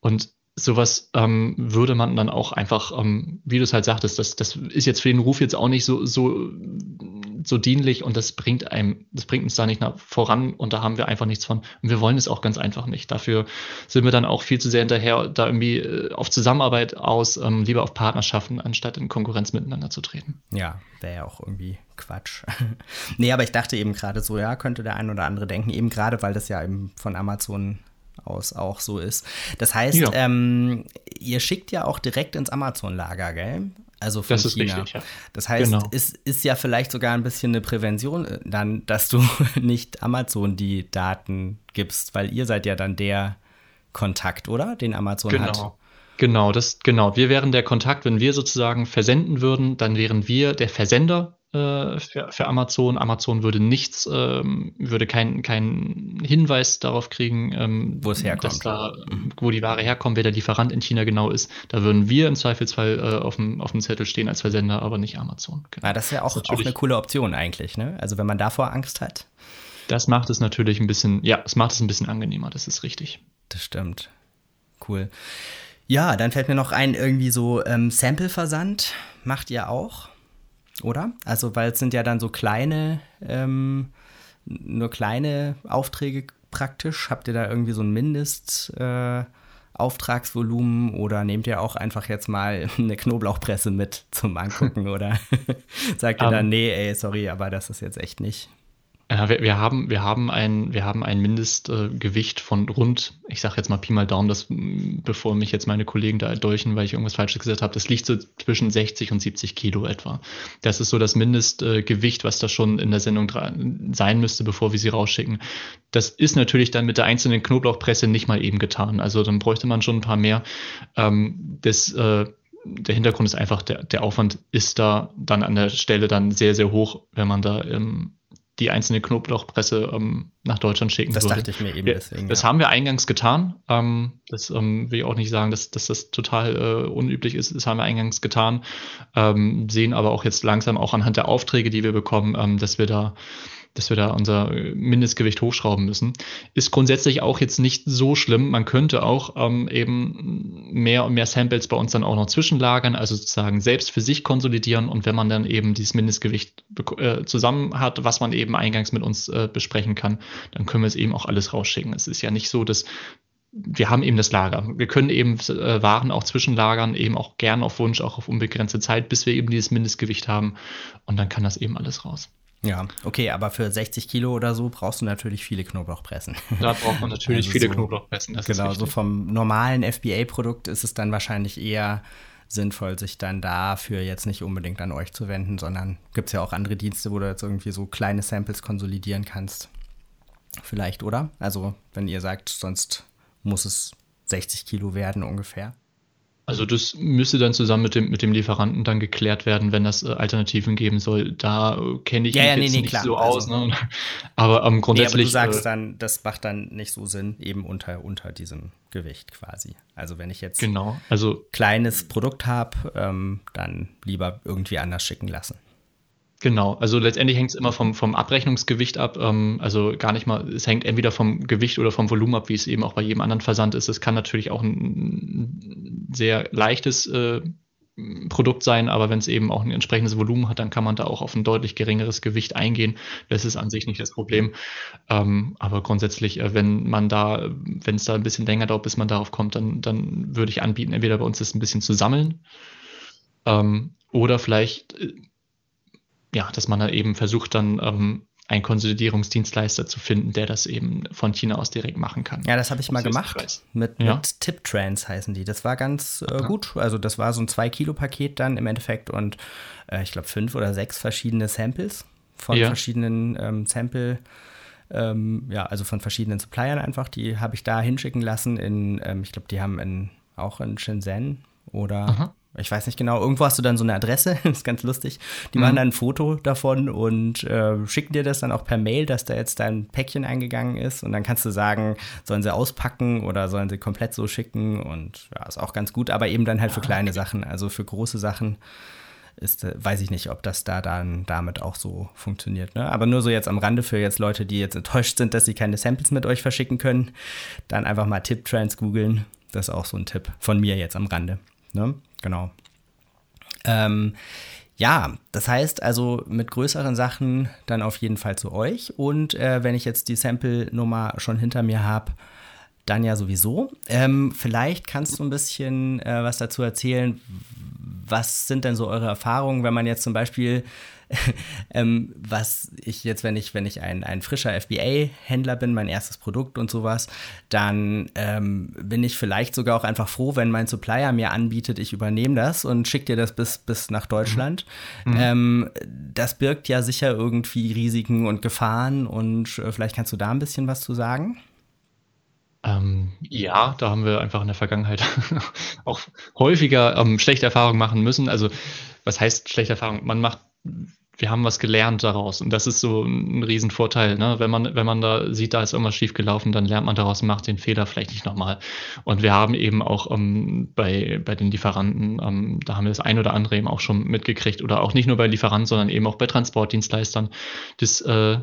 Und sowas ähm, würde man dann auch einfach, ähm, wie du es halt sagtest, das, das ist jetzt für den Ruf jetzt auch nicht so, so so dienlich und das bringt einem, das bringt uns da nicht nach, voran und da haben wir einfach nichts von. Und wir wollen es auch ganz einfach nicht. Dafür sind wir dann auch viel zu sehr hinterher, da irgendwie äh, auf Zusammenarbeit aus, ähm, lieber auf Partnerschaften, anstatt in Konkurrenz miteinander zu treten. Ja, wäre ja auch irgendwie Quatsch. [LAUGHS] nee, aber ich dachte eben gerade so, ja, könnte der ein oder andere denken, eben gerade, weil das ja eben von Amazon aus auch so ist. Das heißt, ja. ähm, ihr schickt ja auch direkt ins Amazon-Lager, gell? Also von das ist China. Richtig, ja. Das heißt, genau. es ist ja vielleicht sogar ein bisschen eine Prävention äh, dann, dass du [LAUGHS] nicht Amazon die Daten gibst, weil ihr seid ja dann der Kontakt, oder? Den Amazon genau. hat. Genau, das, genau. Wir wären der Kontakt, wenn wir sozusagen versenden würden, dann wären wir der Versender äh, für, für, Amazon. Amazon würde nichts, ähm, würde keinen kein Hinweis darauf kriegen, ähm, wo es herkommt. Da, wo die Ware herkommt, wer der Lieferant in China genau ist. Da würden wir im Zweifelsfall äh, auf, dem, auf dem Zettel stehen als Versender, aber nicht Amazon. Genau. Ja, das ist ja auch, ist auch eine coole Option eigentlich, ne? Also wenn man davor Angst hat. Das macht es natürlich ein bisschen, ja, es macht es ein bisschen angenehmer, das ist richtig. Das stimmt. Cool. Ja, dann fällt mir noch ein, irgendwie so ähm, Sample-Versand macht ihr auch oder? Also, weil es sind ja dann so kleine, ähm, nur kleine Aufträge praktisch. Habt ihr da irgendwie so ein Mindestauftragsvolumen äh, oder nehmt ihr auch einfach jetzt mal [LAUGHS] eine Knoblauchpresse mit zum Angucken oder [LAUGHS] sagt ihr um, dann, ähm. nee, ey, sorry, aber das ist jetzt echt nicht? Ja, wir, wir, haben, wir, haben ein, wir haben ein Mindestgewicht äh, von rund, ich sage jetzt mal Pi mal Daumen, das, bevor mich jetzt meine Kollegen da erdolchen, weil ich irgendwas Falsches gesagt habe, das liegt so zwischen 60 und 70 Kilo etwa. Das ist so das Mindestgewicht, was da schon in der Sendung sein müsste, bevor wir sie rausschicken. Das ist natürlich dann mit der einzelnen Knoblauchpresse nicht mal eben getan. Also dann bräuchte man schon ein paar mehr. Ähm, das äh, der Hintergrund ist einfach, der, der Aufwand ist da dann an der Stelle dann sehr, sehr hoch, wenn man da ähm, die einzelne Knoblauchpresse ähm, nach Deutschland schicken das würde. Das dachte ich mir eben deswegen. Das ja. haben wir eingangs getan. Ähm, das ähm, will ich auch nicht sagen, dass, dass das total äh, unüblich ist. Das haben wir eingangs getan. Ähm, sehen aber auch jetzt langsam auch anhand der Aufträge, die wir bekommen, ähm, dass wir da dass wir da unser Mindestgewicht hochschrauben müssen. Ist grundsätzlich auch jetzt nicht so schlimm. Man könnte auch ähm, eben mehr und mehr Samples bei uns dann auch noch zwischenlagern, also sozusagen selbst für sich konsolidieren. Und wenn man dann eben dieses Mindestgewicht äh, zusammen hat, was man eben eingangs mit uns äh, besprechen kann, dann können wir es eben auch alles rausschicken. Es ist ja nicht so, dass wir haben eben das Lager. Wir können eben äh, Waren auch zwischenlagern, eben auch gern auf Wunsch, auch auf unbegrenzte Zeit, bis wir eben dieses Mindestgewicht haben. Und dann kann das eben alles raus. Ja, okay, aber für 60 Kilo oder so brauchst du natürlich viele Knoblauchpressen. [LAUGHS] Da braucht man natürlich also viele so, Knoblauchpressen. genau, so vom normalen FBA-Produkt ist es dann wahrscheinlich eher sinnvoll, sich dann dafür jetzt nicht unbedingt an euch zu wenden, sondern gibt es ja auch andere Dienste, wo du jetzt irgendwie so kleine Samples konsolidieren kannst. Vielleicht, oder? Also, wenn ihr sagt, sonst muss es 60 Kilo werden ungefähr. Also das müsste dann zusammen mit dem, mit dem Lieferanten dann geklärt werden, wenn das äh, Alternativen geben soll. Da äh, kenne ich Ja, mich ja, nee, jetzt nee, nicht klar. so Also- aus. Ne? [LAUGHS] Aber ähm, Nee, aber grundsätzlich. du sagst äh, dann, das macht dann nicht so Sinn, eben unter, unter diesem Gewicht quasi. Also wenn ich jetzt genau. Also kleines Produkt habe, ähm, dann lieber irgendwie anders schicken lassen. Genau, also letztendlich hängt es immer vom, vom Abrechnungsgewicht ab. Ähm, also gar nicht mal, es hängt entweder vom Gewicht oder vom Volumen ab, wie es eben auch bei jedem anderen Versand ist. Es kann natürlich auch ein sehr leichtes äh, Produkt sein, aber wenn es eben auch ein entsprechendes Volumen hat, dann kann man da auch auf ein deutlich geringeres Gewicht eingehen. Das ist an sich nicht das Problem. Ähm, aber grundsätzlich, äh, wenn man da, wenn es da ein bisschen länger dauert, bis man darauf kommt, dann, dann würde ich anbieten, entweder bei uns das ein bisschen zu sammeln ähm, oder vielleicht äh, ja, dass man da eben versucht, dann ähm, einen Konsolidierungsdienstleister zu finden, der das eben von China aus direkt machen kann. Ja, das habe ich mal gemacht. Mit, Ja. mit Tip-Trans heißen die. Das war ganz äh, gut. Also das war so ein 2-Kilo-Paket dann im Endeffekt und äh, ich glaube fünf oder sechs verschiedene Samples von Ja. verschiedenen ähm, Sample, ähm, ja, also von verschiedenen Suppliern einfach. Die habe ich da hinschicken lassen in, ähm, ich glaube, die haben in, auch in Shenzhen oder Aha. Ich weiß nicht genau, irgendwo hast du dann so eine Adresse, [LAUGHS] das ist ganz lustig. Die Mhm. machen dann ein Foto davon und äh, schicken dir das dann auch per Mail, dass da jetzt dein Päckchen eingegangen ist. Und dann kannst du sagen, sollen sie auspacken oder sollen sie komplett so schicken. Und ja, ist auch ganz gut, aber eben dann halt für kleine Sachen. Also für große Sachen ist, äh, weiß ich nicht, ob das da dann damit auch so funktioniert. Ne? Aber nur so jetzt am Rande für jetzt Leute, die jetzt enttäuscht sind, dass sie keine Samples mit euch verschicken können, dann einfach mal Tip-Trans googeln. Das ist auch so ein Tipp von mir jetzt am Rande. Ne? Genau. Ähm, ja, das heißt also mit größeren Sachen dann auf jeden Fall zu euch. Und äh, wenn ich jetzt die Sample-Nummer schon hinter mir habe, dann ja sowieso. Ähm, vielleicht kannst du ein bisschen äh, was dazu erzählen. Was sind denn so eure Erfahrungen, wenn man jetzt zum Beispiel, [LAUGHS] ähm, was ich jetzt, wenn ich, wenn ich ein, ein frischer FBA-Händler bin, mein erstes Produkt und sowas, dann ähm, bin ich vielleicht sogar auch einfach froh, wenn mein Supplier mir anbietet, ich übernehme das und schicke dir das bis, bis nach Deutschland. Ähm, das birgt ja sicher irgendwie Risiken und Gefahren und äh, vielleicht kannst du da ein bisschen was zu sagen. Ähm, ja, da haben wir einfach in der Vergangenheit [LAUGHS] auch häufiger ähm, schlechte Erfahrungen machen müssen. Also, was heißt schlechte Erfahrungen? Man macht, wir haben was gelernt daraus und das ist so ein Riesenvorteil. Ne? Wenn, man, wenn man da sieht, da ist irgendwas schief gelaufen, dann lernt man daraus und macht den Fehler vielleicht nicht nochmal. Und wir haben eben auch ähm, bei, bei den Lieferanten, ähm, da haben wir das ein oder andere eben auch schon mitgekriegt oder auch nicht nur bei Lieferanten, sondern eben auch bei Transportdienstleistern, das äh,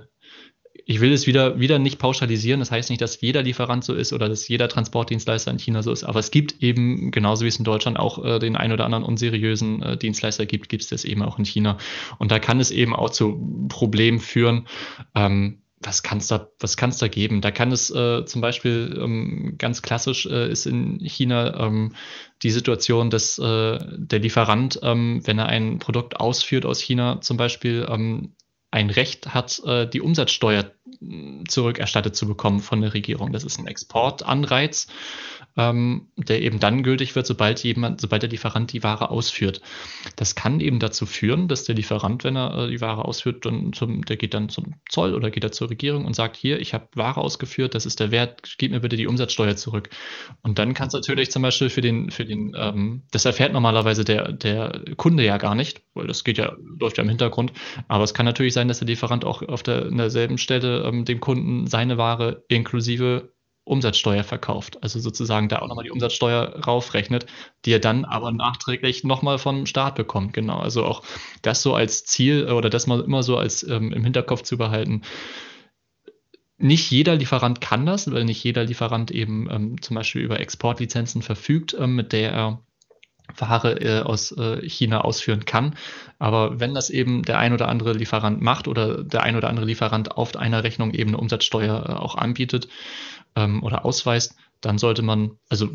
ich will es wieder, wieder nicht pauschalisieren. Das heißt nicht, dass jeder Lieferant so ist oder dass jeder Transportdienstleister in China so ist. Aber es gibt eben, genauso wie es in Deutschland auch äh, den ein oder anderen unseriösen äh, Dienstleister gibt, gibt es das eben auch in China. Und da kann es eben auch zu Problemen führen. Ähm, was kann es da, was kann's da geben? Da kann es äh, zum Beispiel ähm, ganz klassisch äh, ist in China ähm, die Situation, dass äh, der Lieferant, ähm, wenn er ein Produkt ausführt aus China zum Beispiel, ähm, ein Recht hat, äh, die Umsatzsteuer mh, zurückerstattet zu bekommen von der Regierung. Das ist ein Exportanreiz, ähm, der eben dann gültig wird, sobald jemand, sobald der Lieferant die Ware ausführt. Das kann eben dazu führen, dass der Lieferant, wenn er äh, die Ware ausführt, dann zum, der geht dann zum Zoll oder geht er zur Regierung und sagt, hier, ich habe Ware ausgeführt, das ist der Wert, gib mir bitte die Umsatzsteuer zurück. Und dann kann es natürlich zum Beispiel für den, für den, ähm, das erfährt normalerweise der, der Kunde ja gar nicht, weil das geht ja, läuft ja im Hintergrund. Aber es kann natürlich sein, dass der Lieferant auch auf der, derselben Stelle ähm, dem Kunden seine Ware inklusive Umsatzsteuer verkauft. Also sozusagen da auch nochmal die Umsatzsteuer raufrechnet, die er dann aber nachträglich nochmal vom Staat bekommt. Genau. Also auch das so als Ziel oder das mal immer so als ähm, im Hinterkopf zu behalten. Nicht jeder Lieferant kann das, weil nicht jeder Lieferant eben ähm, zum Beispiel über Exportlizenzen verfügt, ähm, mit der er Ware äh, aus äh, China ausführen kann. Aber wenn das eben der ein oder andere Lieferant macht oder der ein oder andere Lieferant auf einer Rechnung eben eine Umsatzsteuer äh, auch anbietet ähm, oder ausweist, dann sollte man, also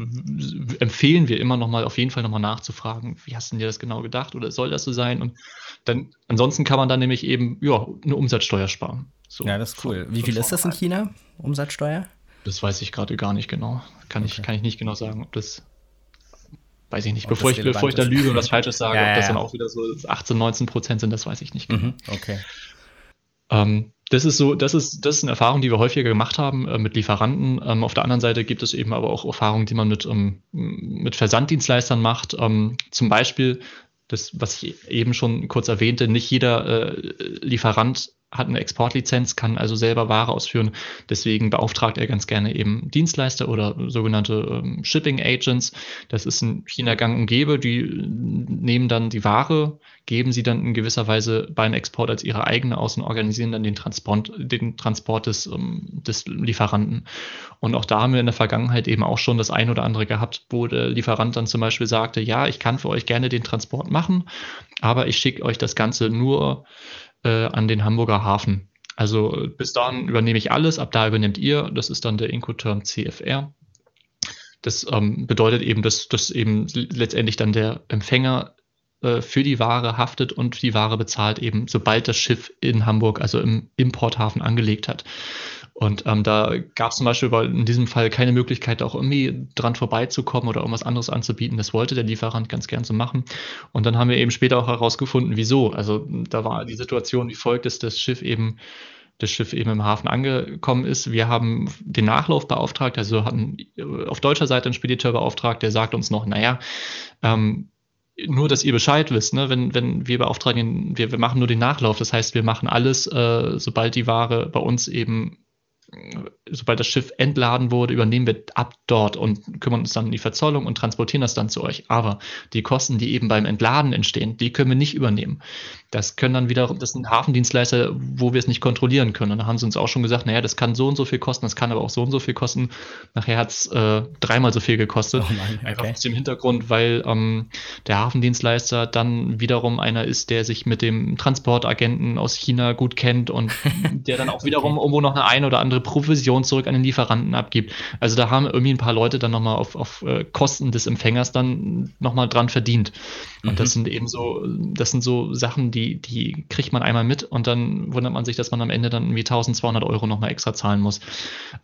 empfehlen wir immer noch mal auf jeden Fall noch mal nachzufragen, wie hast du dir das genau gedacht oder soll das so sein? Und dann ansonsten kann man dann nämlich eben ja eine Umsatzsteuer sparen. So, Ja, das ist cool. von- Wie viel ist das in. China, Umsatzsteuer? Das weiß ich gerade gar nicht genau. Kann, ich, Okay. kann ich nicht genau sagen, ob das. Weiß ich nicht. Ob Bevor ich, bevor ich da lüge und was Falsches sage, [LAUGHS] Ja, ob das ja, dann auch wieder so 18, 19 Prozent sind, das weiß ich nicht genau. Mhm, okay. Ähm, das ist so, das ist, das ist eine Erfahrung, die wir häufiger gemacht haben äh, mit Lieferanten. Ähm, auf der anderen Seite gibt es eben aber auch Erfahrungen, die man mit, ähm, mit Versanddienstleistern macht. Ähm, zum Beispiel, das, was ich eben schon kurz erwähnte, nicht jeder äh, Lieferant hat eine Exportlizenz, kann also selber Ware ausführen. Deswegen beauftragt er ganz gerne eben Dienstleister oder sogenannte ähm, Shipping Agents. Das ist in China gang und gäbe. Die nehmen dann die Ware, geben sie dann in gewisser Weise beim Export als ihre eigene aus und organisieren dann den Transport, den Transport des, ähm, des Lieferanten. Und auch da haben wir in der Vergangenheit eben auch schon das ein oder andere gehabt, wo der Lieferant dann zum Beispiel sagte, ja, ich kann für euch gerne den Transport machen, aber ich schicke euch das Ganze nur äh, an den Hamburger Hafen. Also bis dahin übernehme ich alles, ab da übernehmt ihr. Das ist dann der Incoterm CFR. Das ähm, bedeutet eben, dass, dass eben letztendlich dann der Empfänger äh, für die Ware haftet und die Ware bezahlt eben, sobald das Schiff in Hamburg, also im Importhafen angelegt hat. Und ähm, da gab es zum Beispiel in diesem Fall keine Möglichkeit, auch irgendwie dran vorbeizukommen oder irgendwas anderes anzubieten. Das wollte der Lieferant ganz gern so machen. Und dann haben wir eben später auch herausgefunden, wieso. Also da war die Situation wie folgt, dass das Schiff eben das Schiff eben im Hafen angekommen ist. Wir haben den Nachlauf beauftragt, also hatten auf deutscher Seite einen Spediteur beauftragt, der sagt uns noch, naja, ähm, nur, dass ihr Bescheid wisst, ne? wenn, wenn wir beauftragen, wir, wir machen nur den Nachlauf. Das heißt, wir machen alles, äh, sobald die Ware bei uns eben sobald das Schiff entladen wurde, übernehmen wir ab dort und kümmern uns dann um die Verzollung und transportieren das dann zu euch. Aber die Kosten, die eben beim Entladen entstehen, die können wir nicht übernehmen. Das können dann wieder, das sind Hafendienstleister, wo wir es nicht kontrollieren können. Und da haben sie uns auch schon gesagt, naja, das kann so und so viel kosten, das kann aber auch so und so viel kosten. Nachher hat es äh, dreimal so viel gekostet. Oh nein, okay. Einfach aus dem Hintergrund, weil ähm, der Hafendienstleister dann wiederum einer ist, der sich mit dem Transportagenten aus China gut kennt und [LAUGHS] der dann auch wiederum okay. irgendwo noch eine eine oder andere Provision zurück an den Lieferanten abgibt. Also da haben irgendwie ein paar Leute dann nochmal auf, auf äh, Kosten des Empfängers dann nochmal dran verdient. Und mhm. das sind eben so, das sind so Sachen, die, die kriegt man einmal mit und dann wundert man sich, dass man am Ende dann irgendwie 1200 Euro nochmal extra zahlen muss.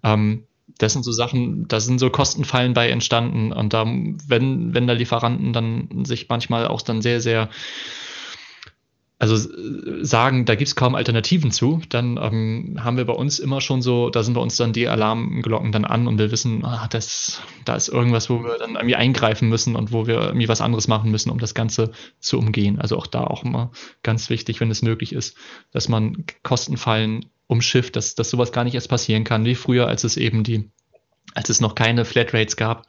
Ähm, das sind so Sachen, da sind so Kostenfallen bei entstanden und da, wenn, wenn da Lieferanten dann sich manchmal auch dann sehr, sehr also sagen, da gibt es kaum Alternativen zu, dann ähm, haben wir bei uns immer schon so, da sind bei uns dann die Alarmglocken dann an und wir wissen, ah, das, da ist irgendwas, wo wir dann irgendwie eingreifen müssen und wo wir irgendwie was anderes machen müssen, um das Ganze zu umgehen. Also auch da auch immer ganz wichtig, wenn es möglich ist, dass man Kostenfallen umschifft, dass, dass sowas gar nicht erst passieren kann, wie früher, als es eben die, als es noch keine Flatrates gab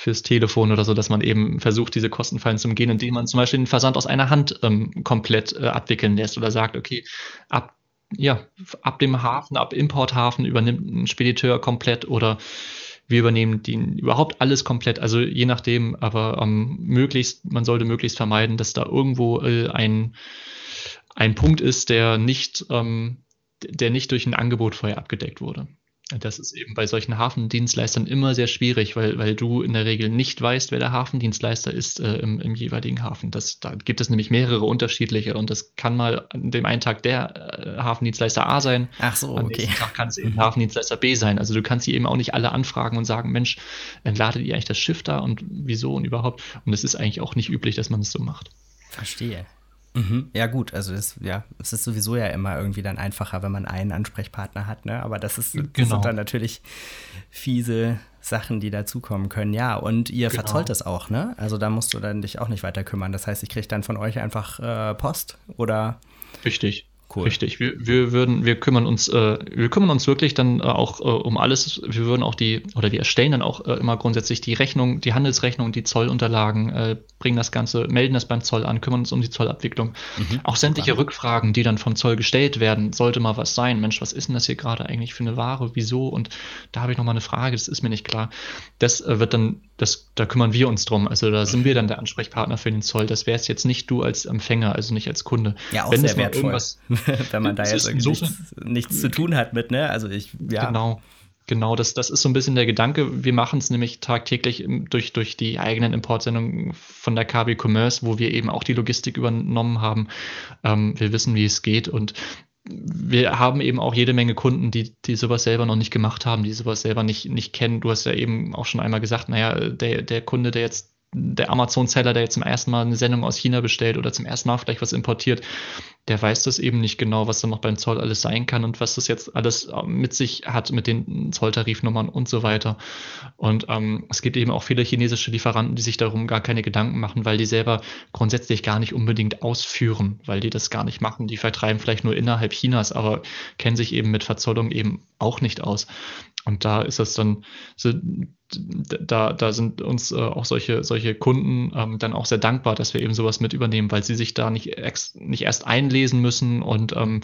fürs Telefon oder so, dass man eben versucht, diese Kostenfallen zu umgehen, indem man zum Beispiel den Versand aus einer Hand ähm, komplett äh, abwickeln lässt oder sagt, okay, ab, ja, ab dem Hafen, ab Importhafen übernimmt ein Spediteur komplett oder wir übernehmen die, überhaupt alles komplett, also je nachdem, aber ähm, möglichst, man sollte möglichst vermeiden, dass da irgendwo äh, ein, ein Punkt ist, der nicht, ähm, der nicht durch ein Angebot vorher abgedeckt wurde. Das ist eben bei solchen Hafendienstleistern immer sehr schwierig, weil, weil du in der Regel nicht weißt, wer der Hafendienstleister ist äh, im, im, jeweiligen Hafen. Das, da gibt es nämlich mehrere unterschiedliche und das kann mal an dem einen Tag der äh, Hafendienstleister A sein. Ach so, okay. Am Tag kann es eben [LAUGHS] Hafendienstleister B sein. Also du kannst sie eben auch nicht alle anfragen und sagen, Mensch, entladet ihr eigentlich das Schiff da und wieso und überhaupt. Und es ist eigentlich auch nicht üblich, dass man es so macht. Verstehe. Mhm. Ja, gut, also das, ja, es ist sowieso ja immer irgendwie dann einfacher, wenn man einen Ansprechpartner hat, ne? Aber das ist das genau. sind dann natürlich fiese Sachen, die dazukommen können. Ja, und ihr genau. verzollt das auch, ne? Also da musst du dann dich auch nicht weiter kümmern. Das heißt, ich kriege dann von euch einfach äh, Post oder. Richtig. Cool. Richtig. Wir, wir würden, wir kümmern uns, äh, wir kümmern uns wirklich dann äh, auch äh, um alles. Wir würden auch die, oder wir erstellen dann auch äh, immer grundsätzlich die Rechnung, die Handelsrechnung, die Zollunterlagen, äh, bringen das Ganze, melden das beim Zoll an, kümmern uns um die Zollabwicklung. Mhm. Auch sämtliche Super. Rückfragen, die dann vom Zoll gestellt werden, sollte mal was sein. Mensch, was ist denn das hier gerade eigentlich für eine Ware? Wieso? Und da habe ich noch mal eine Frage, das ist mir nicht klar. Das äh, wird dann das, da kümmern wir uns drum. Also da sind wir dann der Ansprechpartner für den Zoll. Das wäre es jetzt nicht du als Empfänger, also nicht als Kunde. Ja, auch Wenn sehr wertvoll, [LAUGHS] [LAUGHS] wenn man da jetzt irgendwie nichts, nichts, zu tun hat mit, ne? Also ich, ja. Genau. Genau, das, das ist so ein bisschen der Gedanke. Wir machen es nämlich tagtäglich durch, durch die eigenen Importsendungen von der KB Commerce, wo wir eben auch die Logistik übernommen haben. Ähm, wir wissen, wie es geht und wir haben eben auch jede Menge Kunden, die, die sowas selber noch nicht gemacht haben, die sowas selber nicht, nicht kennen. Du hast ja eben auch schon einmal gesagt, naja, der, der Kunde, der jetzt der Amazon-Seller, der jetzt zum ersten Mal eine Sendung aus China bestellt oder zum ersten Mal vielleicht was importiert, der weiß das eben nicht genau, was da noch beim Zoll alles sein kann und was das jetzt alles äh, mit sich hat, mit den Zolltarifnummern und so weiter. Und ähm, es gibt eben auch viele chinesische Lieferanten, die sich darum gar keine Gedanken machen, weil die selber grundsätzlich gar nicht unbedingt ausführen, weil die das gar nicht machen. Die vertreiben vielleicht nur innerhalb Chinas, aber kennen sich eben mit Verzollung eben auch nicht aus. Und da ist das dann, da, da sind uns äh, auch solche, solche Kunden ähm, dann auch sehr dankbar, dass wir eben sowas mit übernehmen, weil sie sich da nicht, nicht erst einlesen müssen und ähm,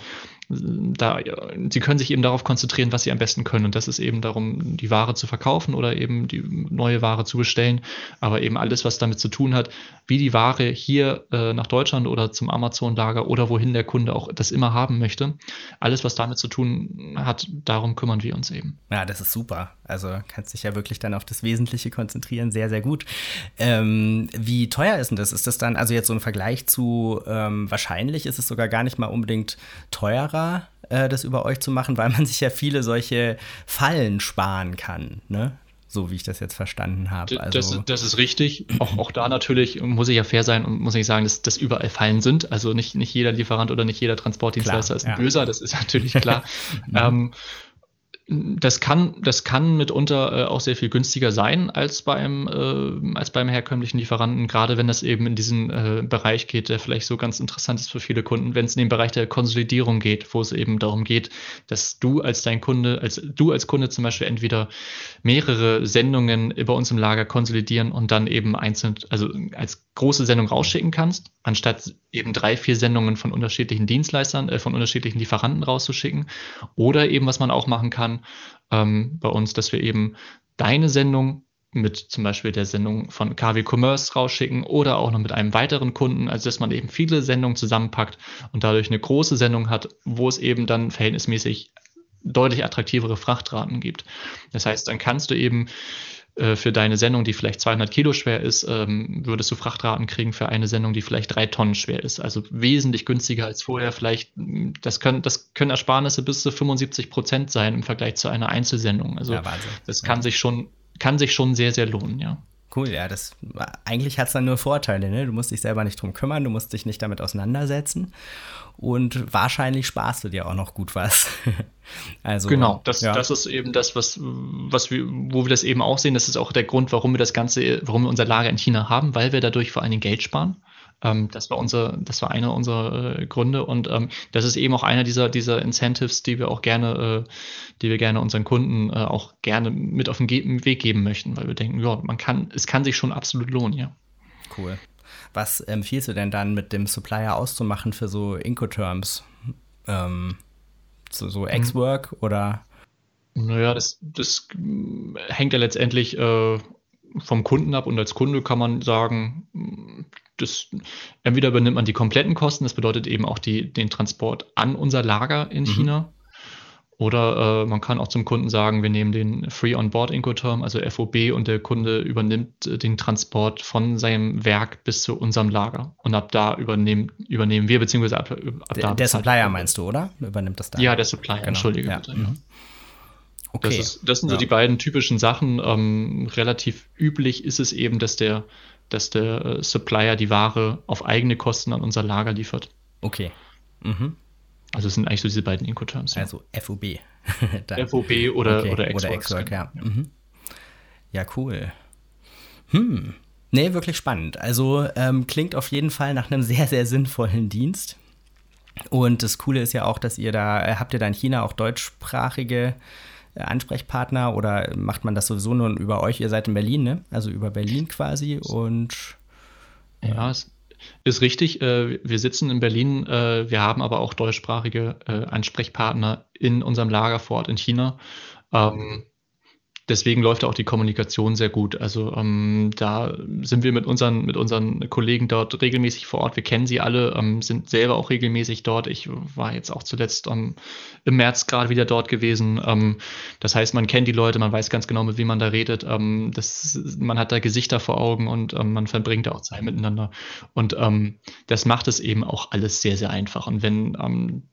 da, sie können sich eben darauf konzentrieren, was sie am besten können. Und das ist eben darum, die Ware zu verkaufen oder eben die neue Ware zu bestellen. Aber eben alles, was damit zu tun hat, wie die Ware hier äh, nach Deutschland oder zum Amazon-Lager oder wohin der Kunde auch das immer haben möchte. Alles, was damit zu tun hat, darum kümmern wir uns eben. Ja, das ist super. Also kannst dich ja wirklich dann auf das Wesentliche konzentrieren. Sehr, sehr gut. Ähm, wie teuer ist denn das? Ist das dann, also jetzt so ein Vergleich zu, ähm, wahrscheinlich ist es sogar gar nicht mal unbedingt teurer einfacher, äh, das über euch zu machen, weil man sich ja viele solche Fallen sparen kann, ne? So wie ich das jetzt verstanden habe. Also das, das, ist richtig. Auch, auch da natürlich muss ich ja fair sein und muss ich sagen, dass das überall Fallen sind. Also nicht, nicht jeder Lieferant oder nicht jeder Transportdienstleister klar, ist ein ja. Böser, das ist natürlich klar. [LAUGHS] ähm, das kann, das kann mitunter äh, auch sehr viel günstiger sein als beim, äh, als beim herkömmlichen Lieferanten, gerade wenn das eben in diesen äh, Bereich geht, der vielleicht so ganz interessant ist für viele Kunden, wenn es in den Bereich der Konsolidierung geht, wo es eben darum geht, dass du als dein Kunde, als du als Kunde zum Beispiel entweder mehrere Sendungen über uns im Lager konsolidieren und dann eben einzeln, also als große Sendung rausschicken kannst, anstatt eben drei, vier Sendungen von unterschiedlichen Dienstleistern, äh, von unterschiedlichen Lieferanten rauszuschicken. Oder eben, was man auch machen kann ähm, bei uns, dass wir eben deine Sendung mit zum Beispiel der Sendung von KW Commerce rausschicken oder auch noch mit einem weiteren Kunden, also dass man eben viele Sendungen zusammenpackt und dadurch eine große Sendung hat, wo es eben dann verhältnismäßig deutlich attraktivere Frachtraten gibt. Das heißt, dann kannst du eben für deine Sendung, die vielleicht 200 Kilo schwer ist, ähm, würdest du Frachtraten kriegen für eine Sendung, die vielleicht drei Tonnen schwer ist. Also wesentlich günstiger als vorher. Vielleicht, das können, das können Ersparnisse bis zu 75 Prozent sein im Vergleich zu einer Einzelsendung. Also ja, das kann sich schon, kann sich schon sehr, sehr lohnen, ja. Cool, ja, das eigentlich hat es dann nur Vorteile, ne? Du musst dich selber nicht drum kümmern, du musst dich nicht damit auseinandersetzen und wahrscheinlich sparst du dir auch noch gut was. [LAUGHS] also, genau, das, ja. das ist eben das, was, was wir, wo wir das eben auch sehen. Das ist auch der Grund, warum wir das Ganze, warum wir unser Lager in China haben, weil wir dadurch vor Dingen Geld sparen. Ähm, das war unser, das war einer unserer äh, Gründe und ähm, das ist eben auch einer dieser, dieser Incentives, die wir auch gerne, äh, die wir gerne unseren Kunden äh, auch gerne mit auf den Ge Weg geben möchten, weil wir denken, ja, man kann, es kann sich schon absolut lohnen, ja. Cool. Was empfiehlst du denn dann mit dem Supplier auszumachen für so Incoterms? Ähm, so so X-Work mhm. oder? Naja, das, das hängt ja letztendlich äh, vom Kunden ab und als Kunde kann man sagen, das, entweder übernimmt man die kompletten Kosten, das bedeutet eben auch die, den Transport an unser Lager in mhm. China, oder äh, man kann auch zum Kunden sagen, wir nehmen den Free On Board Incoterm, also FOB, und der Kunde übernimmt äh, den Transport von seinem Werk bis zu unserem Lager. Und ab da übernehmen, übernehmen wir, beziehungsweise ab, ab da. Der Supplier meinst du, oder? Übernimmt das da? Ja, der Supplier, genau. entschuldige ja. bitte. Ja. Mhm. Okay. Das, ist, das sind ja. so die beiden typischen Sachen. Ähm, relativ üblich ist es eben, dass der, dass der äh, Supplier die Ware auf eigene Kosten an unser Lager liefert. Okay. Mhm. Also es sind eigentlich so diese beiden Incoterms. Ja. Also FOB. [LAUGHS] FOB oder, okay. oder X-Work. ja. Ja. Mhm. ja, cool. Hm. Nee, wirklich spannend. Also ähm, klingt auf jeden Fall nach einem [LAUGHS] sehr, sehr sinnvollen Dienst. Und das Coole ist ja auch, dass ihr da, äh, habt ihr da in China auch deutschsprachige Ansprechpartner oder macht man das sowieso nur über euch? Ihr seid in Berlin, ne? Also über Berlin quasi und. Ja, es ist richtig. Äh, wir sitzen in Berlin. Äh, wir haben aber auch deutschsprachige äh, Ansprechpartner in unserem Lager vor Ort in China. Ähm, deswegen läuft auch die Kommunikation sehr gut. Also ähm, da sind wir mit unseren, mit unseren Kollegen dort regelmäßig vor Ort. Wir kennen sie alle, ähm, sind selber auch regelmäßig dort. Ich war jetzt auch zuletzt ähm, im März gerade wieder dort gewesen. Ähm, das heißt, man kennt die Leute, man weiß ganz genau, mit wem man da redet. Ähm, das, man hat da Gesichter vor Augen und ähm, man verbringt da auch Zeit miteinander. Und das macht es eben auch alles sehr, sehr einfach. Und wenn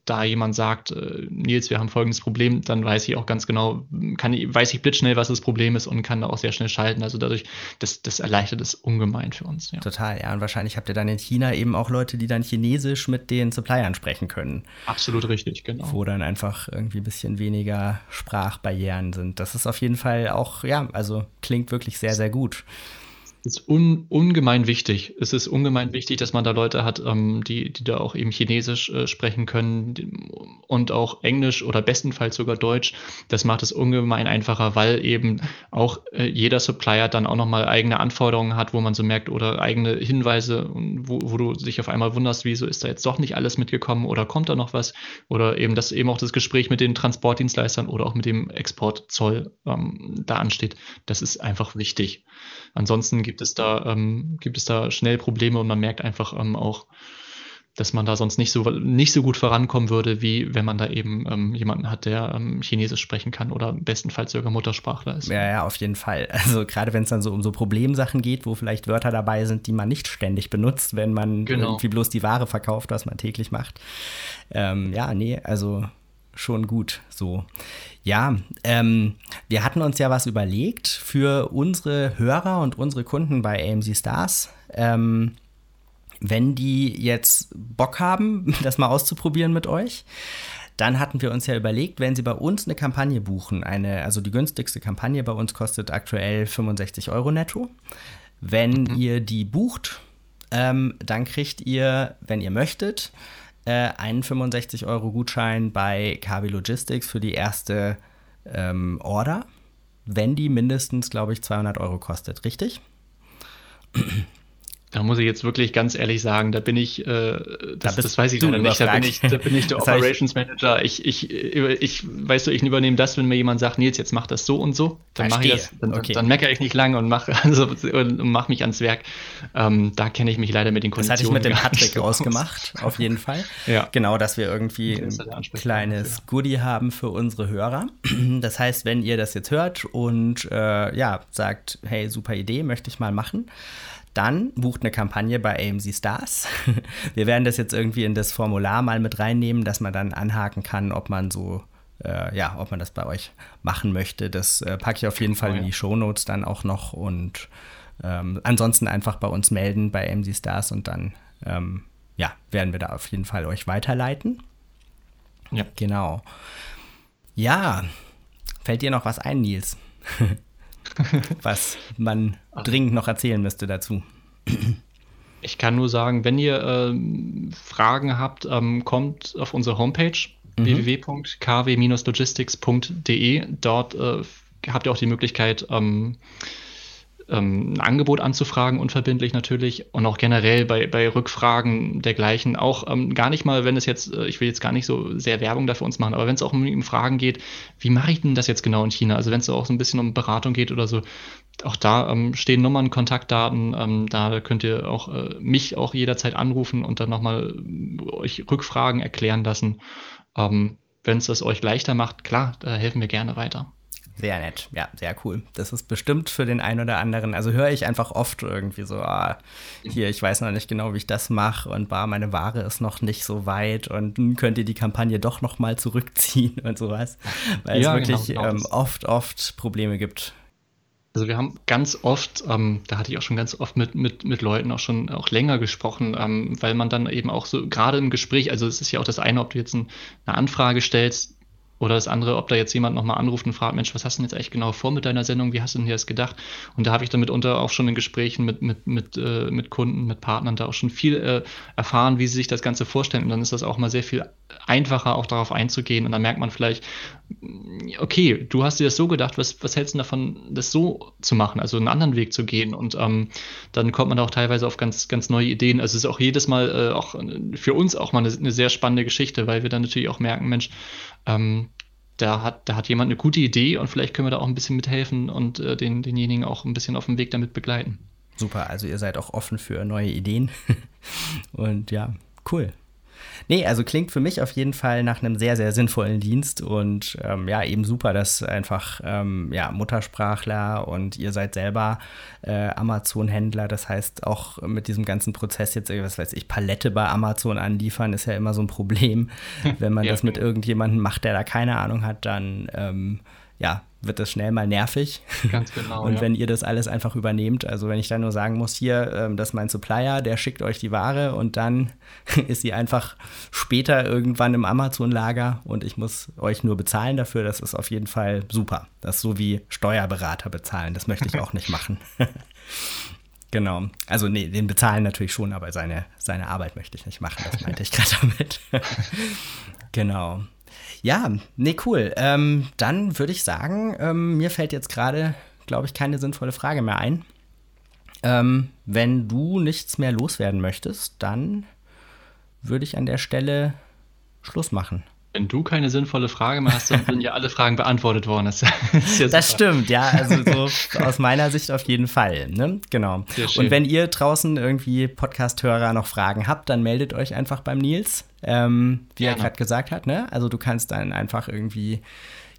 da jemand sagt, äh, Nils, wir haben folgendes Problem, dann weiß ich auch ganz genau, kann, weiß ich blitzschnell, was was das Problem ist und kann da auch sehr schnell schalten. Also dadurch, das, das erleichtert es ungemein für uns. Ja. Total, ja. Und wahrscheinlich habt ihr dann in China eben auch Leute, die dann Chinesisch mit den Suppliern sprechen können. Absolut richtig, genau. Wo dann einfach irgendwie ein bisschen weniger Sprachbarrieren sind. Das ist auf jeden Fall auch, ja, also klingt wirklich sehr, sehr gut ist un, ungemein wichtig. Es ist ungemein wichtig, dass man da Leute hat, ähm, die, die da auch eben Chinesisch äh, sprechen können und auch Englisch oder bestenfalls sogar Deutsch. Das macht es ungemein einfacher, weil eben auch äh, jeder Supplier dann auch nochmal eigene Anforderungen hat, wo man so merkt oder eigene Hinweise, wo, wo du dich auf einmal wunderst, wieso ist da jetzt doch nicht alles mitgekommen oder kommt da noch was? Oder eben, dass eben auch das Gespräch mit den Transportdienstleistern oder auch mit dem Exportzoll ähm, da ansteht. Das ist einfach wichtig. Ansonsten gibt es da, ähm, gibt es da schnell Probleme und man merkt einfach ähm, auch, dass man da sonst nicht so, nicht so gut vorankommen würde, wie wenn man da eben ähm, jemanden hat, der ähm, Chinesisch sprechen kann oder bestenfalls sogar Muttersprachler ist. Ja, ja, auf jeden Fall. [LAUGHS] Also gerade wenn es dann so um so Problemsachen geht, wo vielleicht Wörter dabei sind, die man nicht ständig benutzt, wenn man genau. irgendwie bloß die Ware verkauft, was man täglich macht. Ähm, ja, nee, also schon gut so. Ja, ähm, wir hatten uns ja was überlegt für unsere Hörer und unsere Kunden bei AMC Stars. Ähm, wenn die jetzt Bock haben, [LAUGHS] das mal auszuprobieren mit euch, dann hatten wir uns ja überlegt, wenn sie bei uns eine Kampagne buchen, eine, also die günstigste Kampagne bei uns kostet aktuell 65 Euro netto. Wenn mhm. ihr die bucht, ähm, dann kriegt ihr, wenn ihr möchtet, äh, einen 65 Euro Gutschein bei KW Logistics für die erste ähm, Order, wenn die mindestens, glaube ich, 200 Euro kostet, richtig? Da muss ich jetzt wirklich ganz ehrlich sagen, da bin ich, äh, das, da das weiß ich leider nicht, da bin ich, da bin ich der [LAUGHS] Operations Manager. Ich, ich, ich, weißt du, ich übernehme das, wenn mir jemand sagt, Nils, jetzt mach das so und so, dann mache ich das, dann, okay. dann meckere ich nicht lange und mache [LAUGHS] also, und mach mich ans Werk. Ähm, da kenne ich mich leider mit den Konditionen. Das hatte ich mit dem Patrick ausgemacht, auf jeden Fall. Ja. Genau, dass wir irgendwie ein kleines ja. Goodie haben für unsere Hörer. [CLEARS THROAT] Das heißt, wenn ihr das jetzt hört und äh, ja, sagt, hey, super Idee, möchte ich mal machen, dann bucht eine Kampagne bei AMC Stars. [LAUGHS] Wir werden das jetzt irgendwie in das Formular mal mit reinnehmen, dass man dann anhaken kann, ob man so, äh, ja, ob man das bei euch machen möchte. Das äh, packe ich auf jeden Fall in die Show Notes dann auch noch und ähm, ansonsten einfach bei uns melden bei AMC Stars und dann, ähm, ja, werden wir da auf jeden Fall euch weiterleiten. Ja. Genau. Ja, fällt dir noch was ein, Nils? [LAUGHS] [LAUGHS] was man dringend noch erzählen müsste dazu. Ich kann nur sagen, wenn ihr ähm, Fragen habt, ähm, kommt auf unsere Homepage mhm. www.kw-logistics.de. Dort äh, habt ihr auch die Möglichkeit, ähm, ähm, ein Angebot anzufragen, unverbindlich natürlich und auch generell bei, bei Rückfragen dergleichen. Auch ähm, gar nicht mal, wenn es jetzt, äh, ich will jetzt gar nicht so sehr Werbung dafür uns machen, aber wenn es auch um, um Fragen geht, wie mache ich denn das jetzt genau in China? Also wenn es auch so ein bisschen um Beratung geht oder so, auch da ähm, stehen Nummern, Kontaktdaten, ähm, da könnt ihr auch äh, mich auch jederzeit anrufen und dann nochmal äh, euch Rückfragen erklären lassen. Ähm, wenn es das euch leichter macht, klar, da helfen wir gerne weiter. Sehr nett, ja, sehr cool. Das ist bestimmt für den einen oder anderen. Also höre ich einfach oft irgendwie so, ah, hier, ich weiß noch nicht genau, wie ich das mache und bar, meine Ware ist noch nicht so weit und könnt ihr die Kampagne doch noch mal zurückziehen [LAUGHS] und sowas. Weil ja, es wirklich genau, genau ähm, oft, oft Probleme gibt. Also wir haben ganz oft, ähm, da hatte ich auch schon ganz oft mit, mit, mit Leuten auch schon auch länger gesprochen, ähm, weil man dann eben auch so gerade im Gespräch, also es ist ja auch das eine, ob du jetzt ein, eine Anfrage stellst, oder das andere, ob da jetzt jemand nochmal anruft und fragt, Mensch, was hast du denn jetzt eigentlich genau vor mit deiner Sendung? Wie hast du denn hier das gedacht? Und da habe ich dann mitunter auch schon in Gesprächen mit, mit, mit, äh, mit Kunden, mit Partnern da auch schon viel äh, erfahren, wie sie sich das Ganze vorstellen. Und dann ist das auch mal sehr viel einfacher, auch darauf einzugehen. Und dann merkt man vielleicht, okay, du hast dir das so gedacht, was, was hältst du davon, das so zu machen, also einen anderen Weg zu gehen? Und ähm, dann kommt man auch teilweise auf ganz, ganz neue Ideen. Also es ist auch jedes Mal äh, auch für uns auch mal eine, eine sehr spannende Geschichte, weil wir dann natürlich auch merken, Mensch, ähm, da hat, da hat jemand eine gute Idee und vielleicht können wir da auch ein bisschen mithelfen und äh, den, denjenigen auch ein bisschen auf dem Weg damit begleiten. Super, also ihr seid auch offen für neue Ideen. [LAUGHS] und ja, cool. Nee, also klingt für mich auf jeden Fall nach einem sehr, sehr sinnvollen Dienst und ähm, ja, eben super, dass einfach ähm, ja, Muttersprachler und ihr seid selber äh, Amazon-Händler. Das heißt, auch mit diesem ganzen Prozess jetzt, was weiß ich, Palette bei Amazon anliefern, ist ja immer so ein Problem. [LAUGHS] Wenn man ja, das mit irgendjemandem macht, der da keine Ahnung hat, dann ähm, ja, wird das schnell mal nervig. Ganz genau. [LAUGHS] Und ja. wenn ihr das alles einfach übernehmt, also wenn ich dann nur sagen muss, hier, ähm, das ist mein Supplier, der schickt euch die Ware und dann [LAUGHS] ist sie einfach später irgendwann im Amazon-Lager und ich muss euch nur bezahlen dafür, das ist auf jeden Fall super. Das ist so wie Steuerberater bezahlen, das möchte ich auch nicht machen. [LAUGHS] Genau. Also nee, den bezahlen natürlich schon, aber seine, seine Arbeit möchte ich nicht machen. Das meinte ich gerade damit. genau. Ja, nee, cool. Ähm, dann würde ich sagen, ähm, mir fällt jetzt gerade, glaube ich, keine sinnvolle Frage mehr ein. Ähm, wenn du nichts mehr loswerden möchtest, dann würde ich an der Stelle Schluss machen. Wenn du keine sinnvolle Frage mehr hast, dann [LAUGHS] sind ja alle Fragen beantwortet worden. Das, [LAUGHS] das stimmt, ja. Also so [LAUGHS] aus meiner Sicht auf jeden Fall. Ne? Genau. Und wenn ihr draußen irgendwie Podcast-Hörer noch Fragen habt, dann meldet euch einfach beim Nils, ähm, wie Gerne. er gerade gesagt hat. Ne? Also du kannst dann einfach irgendwie,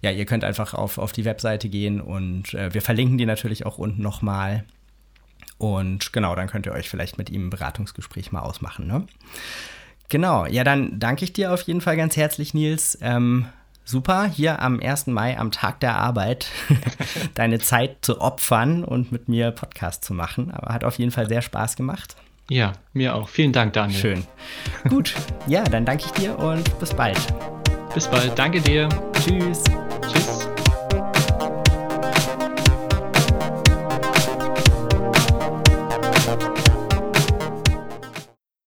ja, ihr könnt einfach auf, auf die Webseite gehen und äh, wir verlinken die natürlich auch unten nochmal. Und genau, dann könnt ihr euch vielleicht mit ihm ein Beratungsgespräch mal ausmachen. Ne? Genau, ja, dann danke ich dir auf jeden Fall ganz herzlich, Nils. Ähm, super, hier am 1. Mai, am Tag der Arbeit, [LAUGHS] deine Zeit zu opfern und mit mir Podcast zu machen. Aber hat auf jeden Fall sehr Spaß gemacht. Ja, mir auch. Vielen Dank, Daniel. Schön. Gut, ja, dann danke ich dir und bis bald. Bis bald. Danke dir. Tschüss. Tschüss.